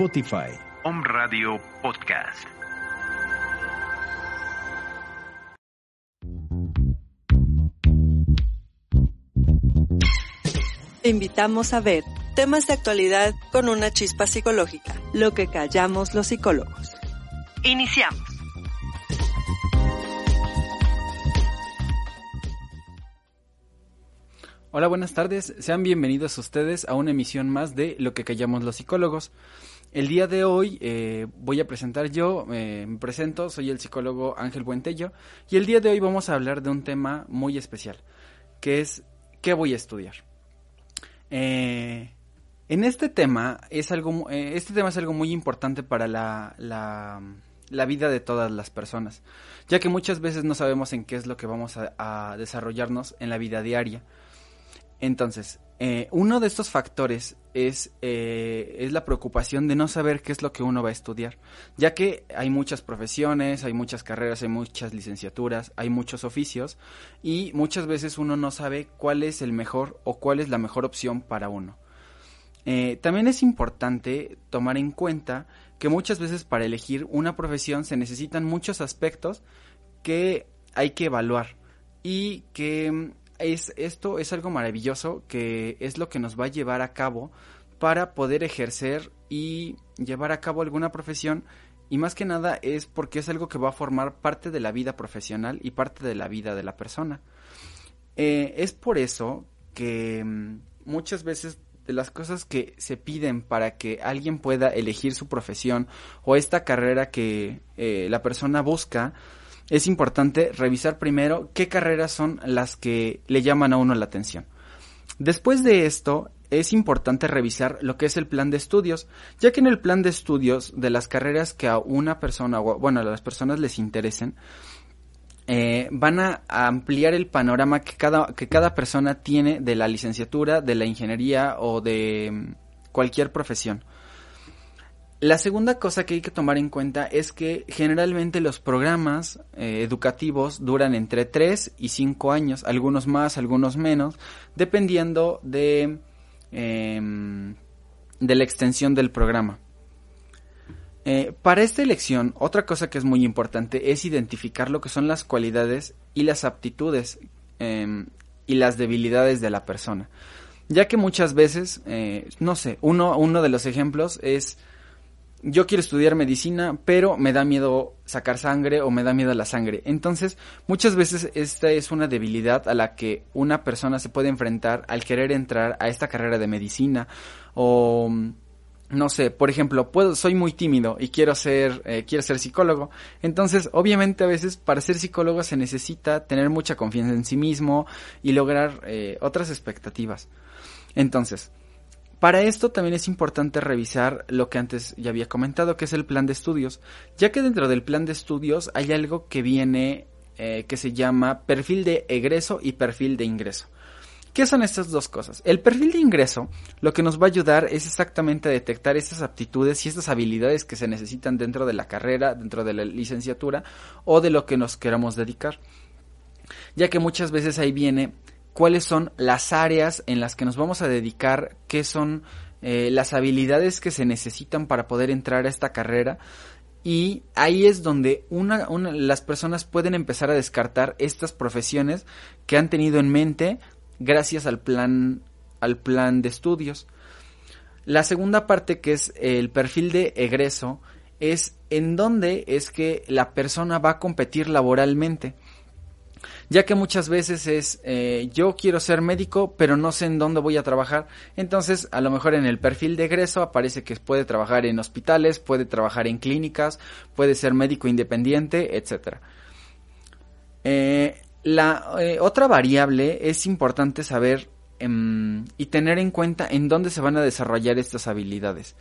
Spotify. Om Radio Podcast. Te invitamos a ver temas de actualidad con una chispa psicológica, lo que callamos los psicólogos. Iniciamos. Hola, buenas tardes. Sean bienvenidos ustedes a una emisión más de Lo que callamos los psicólogos. El día de hoy eh, voy a presentar yo, eh, me presento, soy el psicólogo Ángel Buentello y el día de hoy vamos a hablar de un tema muy especial, que es ¿qué voy a estudiar? Eh, en este tema es algo, este tema es algo muy importante para la, la, vida de todas las personas, ya que muchas veces no sabemos en qué es lo que vamos a desarrollarnos en la vida diaria. Entonces, eh, uno de estos factores es, eh, es la preocupación de no saber qué es lo que uno va a estudiar, ya que hay muchas profesiones, hay muchas carreras, hay muchas licenciaturas, hay muchos oficios y muchas veces uno no sabe cuál es el mejor o cuál es la mejor opción para uno. Eh, también es importante tomar en cuenta que muchas veces para elegir una profesión se necesitan muchos aspectos que hay que evaluar y que es, esto es algo maravilloso que es lo que nos va a llevar a cabo para poder ejercer y llevar a cabo alguna profesión y más que nada es porque es algo que va a formar parte de la vida profesional y parte de la vida de la persona. Eh, es por eso que mm, muchas veces de las cosas que se piden para que alguien pueda elegir su profesión o esta carrera que eh, la persona busca es importante revisar primero qué carreras son las que le llaman a uno la atención. Después de esto, es importante revisar lo que es el plan de estudios, ya que en el plan de estudios de las carreras que a una persona, bueno, a las personas les interesen, eh, van a ampliar el panorama que cada, que cada persona tiene de la licenciatura, de la ingeniería o de mm, cualquier profesión. La segunda cosa que hay que tomar en cuenta es que generalmente los programas eh, educativos duran entre 3 y 5 años, algunos más, algunos menos, dependiendo de, em, de la extensión del programa. Eh, para esta elección, otra cosa que es muy importante es identificar lo que son las cualidades y las aptitudes em, y las debilidades de la persona. Ya que muchas veces, eh, no sé, uno, uno de los ejemplos es yo quiero estudiar medicina, pero me da miedo sacar sangre o me da miedo la sangre. Entonces, muchas veces esta es una debilidad a la que una persona se puede enfrentar al querer entrar a esta carrera de medicina o no sé, por ejemplo, puedo, soy muy tímido y quiero ser, eh, quiero ser psicólogo. Entonces, obviamente a veces para ser psicólogo se necesita tener mucha confianza en sí mismo y lograr eh, otras expectativas. Entonces, para esto también es importante revisar lo que antes ya había comentado, que es el plan de estudios, ya que dentro del plan de estudios hay algo que viene eh, que se llama perfil de egreso y perfil de ingreso. ¿Qué son estas dos cosas? El perfil de ingreso lo que nos va a ayudar es exactamente a detectar esas aptitudes y estas habilidades que se necesitan dentro de la carrera, dentro de la licenciatura o de lo que nos queramos dedicar. Ya que muchas veces ahí viene cuáles son las áreas en las que nos vamos a dedicar, qué son eh, las habilidades que se necesitan para poder entrar a esta carrera. Y ahí es donde una, las personas pueden empezar a descartar estas profesiones que han tenido en mente gracias al plan, al plan de estudios. La segunda parte que es el perfil de egreso es en dónde es que la persona va a competir laboralmente ya que muchas veces es eh, yo quiero ser médico pero no sé en dónde voy a trabajar. Entonces a lo mejor en el perfil de egreso aparece que puede trabajar en hospitales puede trabajar en clínicas puede ser médico independiente etcétera. Eh, la eh, otra variable es importante saber em, y tener en cuenta en dónde se van a desarrollar estas habilidades.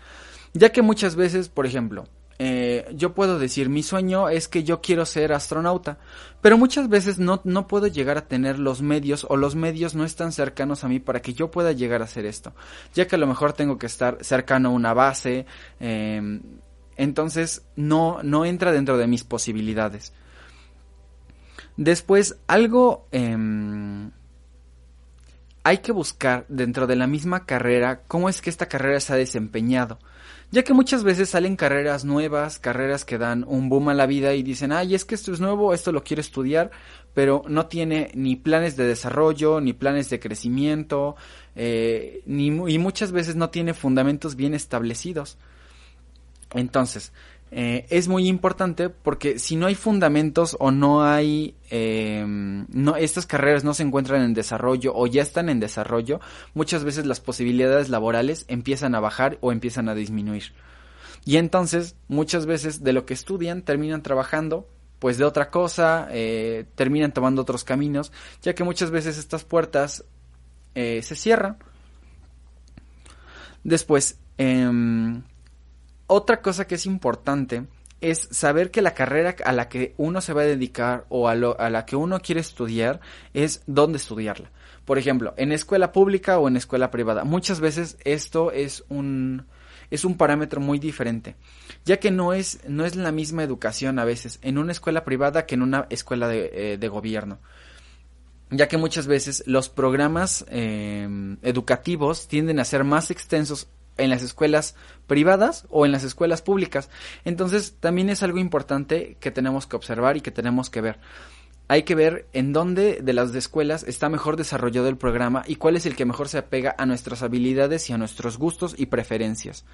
Ya que muchas veces por ejemplo eh, yo puedo decir, mi sueño es que yo quiero ser astronauta, pero muchas veces no, no puedo llegar a tener los medios o los medios no están cercanos a mí para que yo pueda llegar a hacer esto, ya que a lo mejor tengo que estar cercano a una base, em, entonces no, no entra dentro de mis posibilidades. Después, algo... Em, hay que buscar dentro de la misma carrera cómo es que esta carrera se ha desempeñado ya que muchas veces salen carreras nuevas, carreras que dan un boom a la vida y dicen, ay, es que esto es nuevo, esto lo quiero estudiar, pero no tiene ni planes de desarrollo, ni planes de crecimiento, eh, ni, y muchas veces no tiene fundamentos bien establecidos. Entonces, eh, es muy importante porque si no hay fundamentos o no hay, eh, no, estas carreras no se encuentran en desarrollo o ya están en desarrollo, muchas veces las posibilidades laborales empiezan a bajar o empiezan a disminuir. Y entonces, muchas veces de lo que estudian terminan trabajando pues de otra cosa, eh, terminan tomando otros caminos, ya que muchas veces estas puertas se cierran. Después, eh, otra cosa que es importante es saber que la carrera a la que uno se va a dedicar o a, la que uno quiere estudiar es dónde estudiarla. Por ejemplo, en escuela pública o en escuela privada. Muchas veces esto es un, es un parámetro muy diferente, ya que no es, no es la misma educación a veces en una escuela privada que en una escuela de, eh, gobierno. Ya que muchas veces los programas eh, educativos tienden a ser más extensos en las escuelas privadas o en las escuelas públicas. Entonces también es algo importante que tenemos que observar y que tenemos que ver. Hay que ver en dónde de las escuelas está mejor desarrollado el programa y cuál es el que mejor se apega a nuestras habilidades y a nuestros gustos y preferencias.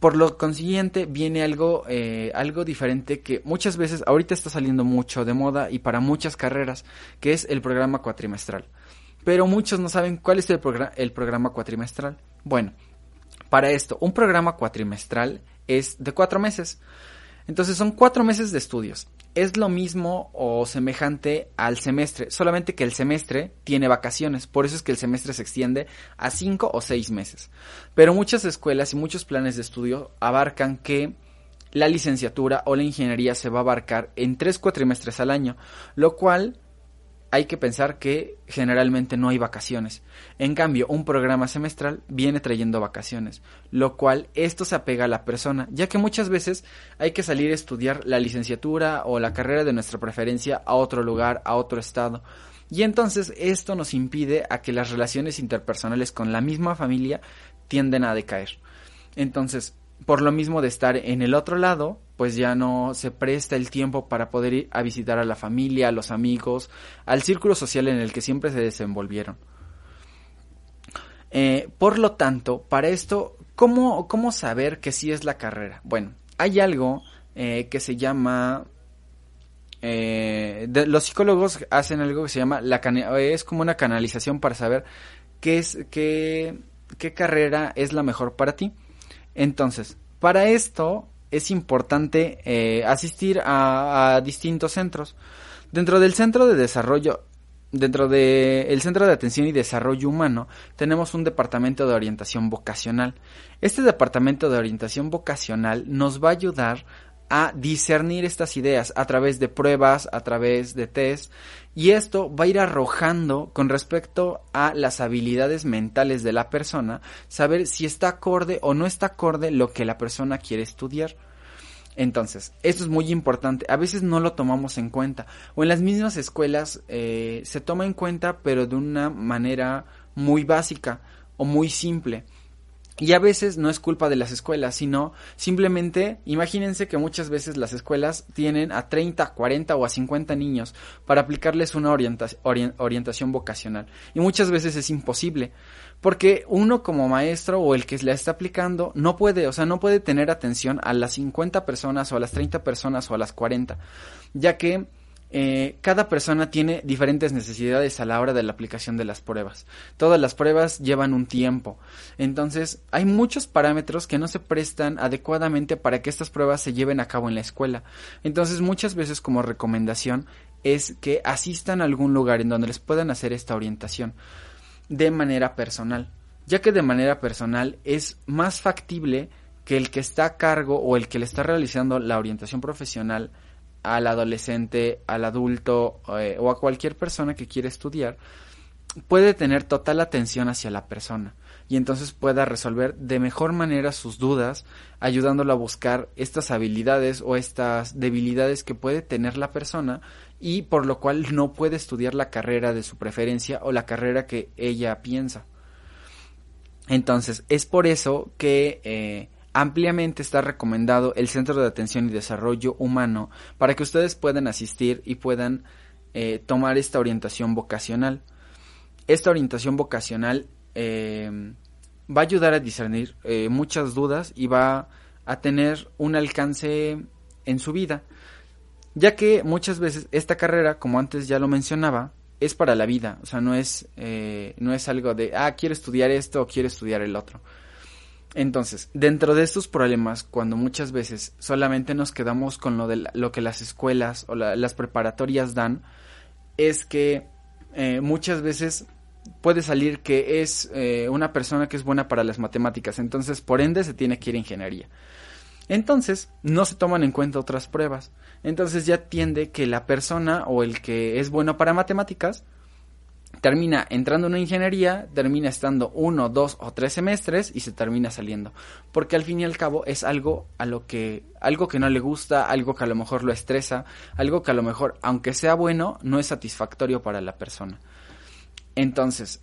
Por lo consiguiente viene algo, eh, algo diferente que muchas veces ahorita está saliendo mucho de moda y para muchas carreras, que es el programa cuatrimestral. Pero muchos no saben cuál es el, el programa cuatrimestral. Bueno, para esto, un programa cuatrimestral es de cuatro meses. Entonces son cuatro meses de estudios. Es lo mismo o semejante al semestre, solamente que el semestre tiene vacaciones, por eso es que el semestre se extiende a cinco o seis meses. Pero muchas escuelas y muchos planes de estudio abarcan que la licenciatura o la ingeniería se va a abarcar en tres cuatrimestres al año, lo cual hay que pensar que generalmente no hay vacaciones. En cambio, un programa semestral viene trayendo vacaciones, lo cual esto se apega a la persona, ya que muchas veces hay que salir a estudiar la licenciatura o la carrera de nuestra preferencia a otro lugar, a otro estado. Y entonces esto nos impide a que las relaciones interpersonales con la misma familia tienden a decaer. Entonces, por lo mismo de estar en el otro lado, pues ya no se presta el tiempo para poder ir a visitar a la familia, a los amigos, al círculo social en el que siempre se desenvolvieron. Eh, por lo tanto, para esto, ¿cómo, ¿cómo, saber que sí es la carrera? Bueno, hay algo eh, que se llama... Eh, los psicólogos hacen algo que se llama la es como una canalización para saber qué es qué, qué carrera es la mejor para ti. Entonces, para esto es importante eh, asistir a, distintos centros. Dentro del centro de desarrollo, dentro del centro de atención y desarrollo humano, tenemos un departamento de orientación vocacional. Este departamento de orientación vocacional nos va a ayudar a discernir estas ideas a través de pruebas, a través de test, y esto va a ir arrojando con respecto a las habilidades mentales de la persona, saber si está acorde o no está acorde lo que la persona quiere estudiar. Entonces, esto es muy importante. A veces no lo tomamos en cuenta. O en las mismas escuelas eh, se toma en cuenta, pero de una manera muy básica o muy simple. Y a veces no es culpa de las escuelas, sino simplemente imagínense que muchas veces las escuelas tienen a 30, 40 o a 50 niños para aplicarles una orientación vocacional. Y muchas veces es imposible, porque uno como maestro o el que la está aplicando no puede, o sea, no puede tener atención a las 50 personas o a las 30 personas o a las 40, ya que eh, cada persona tiene diferentes necesidades a la hora de la aplicación de las pruebas. Todas las pruebas llevan un tiempo. Entonces, hay muchos parámetros que no se prestan adecuadamente para que estas pruebas se lleven a cabo en la escuela. Entonces, muchas veces como recomendación es que asistan a algún lugar en donde les puedan hacer esta orientación de manera personal, ya que de manera personal es más factible que el que está a cargo o el que le está realizando la orientación profesional al adolescente, al adulto eh, o a cualquier persona que quiere estudiar, puede tener total atención hacia la persona y entonces pueda resolver de mejor manera sus dudas, ayudándolo a buscar estas habilidades o estas debilidades que puede tener la persona y por lo cual no puede estudiar la carrera de su preferencia o la carrera que ella piensa. Entonces, es por eso que eh, ampliamente está recomendado el Centro de Atención y Desarrollo Humano para que ustedes puedan asistir y puedan eh, tomar esta orientación vocacional. Esta orientación vocacional eh, va a ayudar a discernir eh, muchas dudas y va a tener un alcance en su vida, ya que muchas veces esta carrera, como antes ya lo mencionaba, es para la vida, o sea, no es, no es algo de, ah, quiero estudiar esto o quiero estudiar el otro entonces, dentro de estos problemas, cuando muchas veces solamente nos quedamos con lo de lo que las escuelas o las preparatorias dan, es que eh, muchas veces puede salir que es eh, una persona que es buena para las matemáticas, entonces por ende se tiene que ir a ingeniería. Entonces, no se toman en cuenta otras pruebas. Entonces ya tiende que la persona o el que es bueno para matemáticas termina entrando en una ingeniería, termina estando uno, dos o tres semestres y se termina saliendo. Porque al fin y al cabo es algo a lo que, algo que no le gusta, algo que a lo mejor lo estresa, algo que a lo mejor, aunque sea bueno, no es satisfactorio para la persona. Entonces,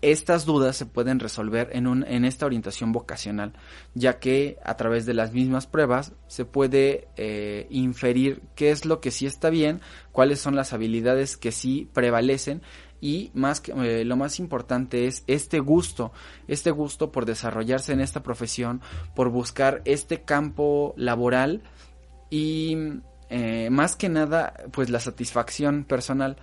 estas dudas se pueden resolver en, un, en esta orientación vocacional, ya que a través de las mismas pruebas se puede eh, inferir qué es lo que sí está bien, cuáles son las habilidades que sí prevalecen y más que, eh, lo más importante es este gusto, este gusto por desarrollarse en esta profesión, por buscar este campo laboral y eh, más que nada pues la satisfacción personal.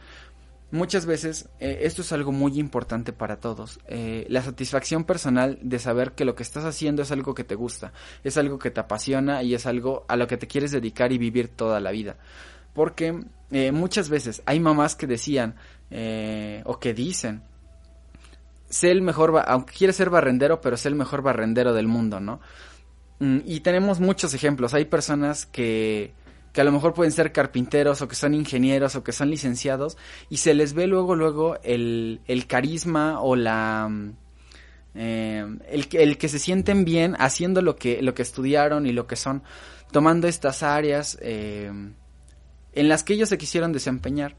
Muchas veces eh, esto es algo muy importante para todos. la satisfacción personal de saber que lo que estás haciendo es algo que te gusta, es algo que te apasiona y es algo a lo que te quieres dedicar y vivir toda la vida. Porque muchas veces hay mamás que decían, eh, o que dicen, sé el mejor, aunque quiere ser barrendero, pero sé el mejor barrendero del mundo, ¿no? Mm, y tenemos muchos ejemplos. Hay personas que, que a lo mejor pueden ser carpinteros o que son ingenieros o que son licenciados y se les ve luego, luego el, el carisma o la... Mm, eh, el, el, que se sienten bien haciendo lo que, lo que estudiaron y lo que son, tomando estas áreas eh, en las que ellos se quisieron desempeñar.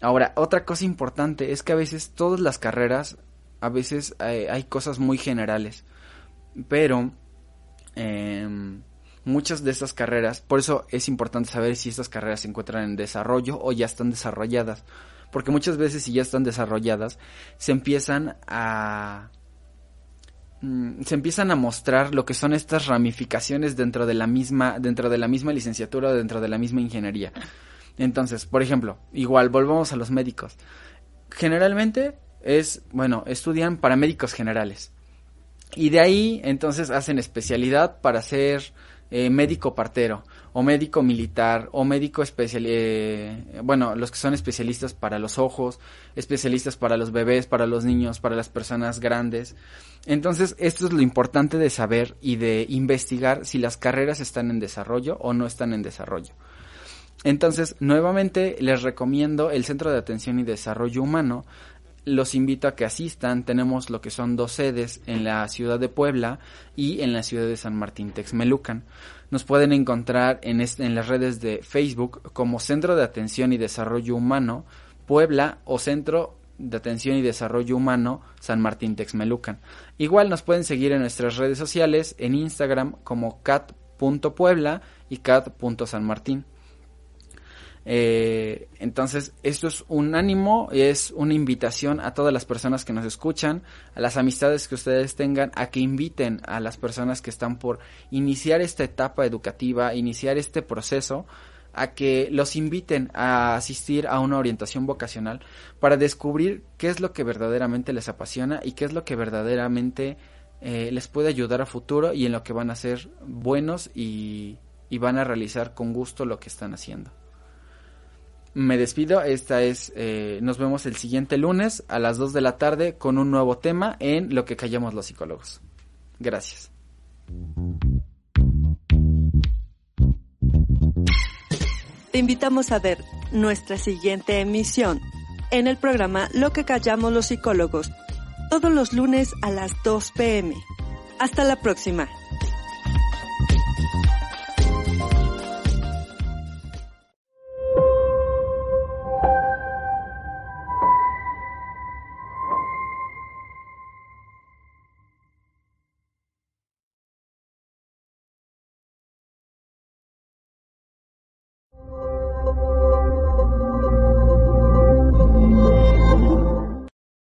Ahora, otra cosa importante es que a veces todas las carreras, a veces hay, cosas muy generales, pero em, muchas de estas carreras, por eso es importante saber si estas carreras se encuentran en desarrollo o ya están desarrolladas, porque muchas veces si ya están desarrolladas, se empiezan a mm, se empiezan a mostrar lo que son estas ramificaciones dentro de la misma dentro de la misma licenciatura dentro de la misma ingeniería. Entonces, por ejemplo, igual, volvamos a los médicos. Generalmente es, bueno, estudian para médicos generales. Y de ahí, entonces, hacen especialidad para ser eh, médico partero, o médico militar, o médico especial, eh, bueno, los que son especialistas para los ojos, especialistas para los bebés, para los niños, para las personas grandes. Entonces, esto es lo importante de saber y de investigar si las carreras están en desarrollo o no están en desarrollo. Entonces, nuevamente les recomiendo el Centro de Atención y Desarrollo Humano. Los invito a que asistan. Tenemos lo que son dos sedes en la ciudad de Puebla y en la ciudad de San Martín Texmelucan. Nos pueden encontrar en, las redes de Facebook como Centro de Atención y Desarrollo Humano Puebla o Centro de Atención y Desarrollo Humano San Martín Texmelucan. Igual nos pueden seguir en nuestras redes sociales en Instagram como cat.puebla y cat.sanmartín. Eh, entonces, esto es un ánimo, es una invitación a todas las personas que nos escuchan, a las amistades que ustedes tengan, a que inviten a las personas que están por iniciar esta etapa educativa, iniciar este proceso, a que los inviten a asistir a una orientación vocacional para descubrir qué es lo que verdaderamente les apasiona y qué es lo que verdaderamente eh, les puede ayudar a futuro y en lo que van a ser buenos y van a realizar con gusto lo que están haciendo. Me despido, esta es, eh, nos vemos el siguiente lunes a las 2 de la tarde con un nuevo tema en Lo que callamos los psicólogos. Gracias. Te invitamos a ver nuestra siguiente emisión en el programa Lo que callamos los psicólogos, todos los lunes a las 2 pm. Hasta la próxima.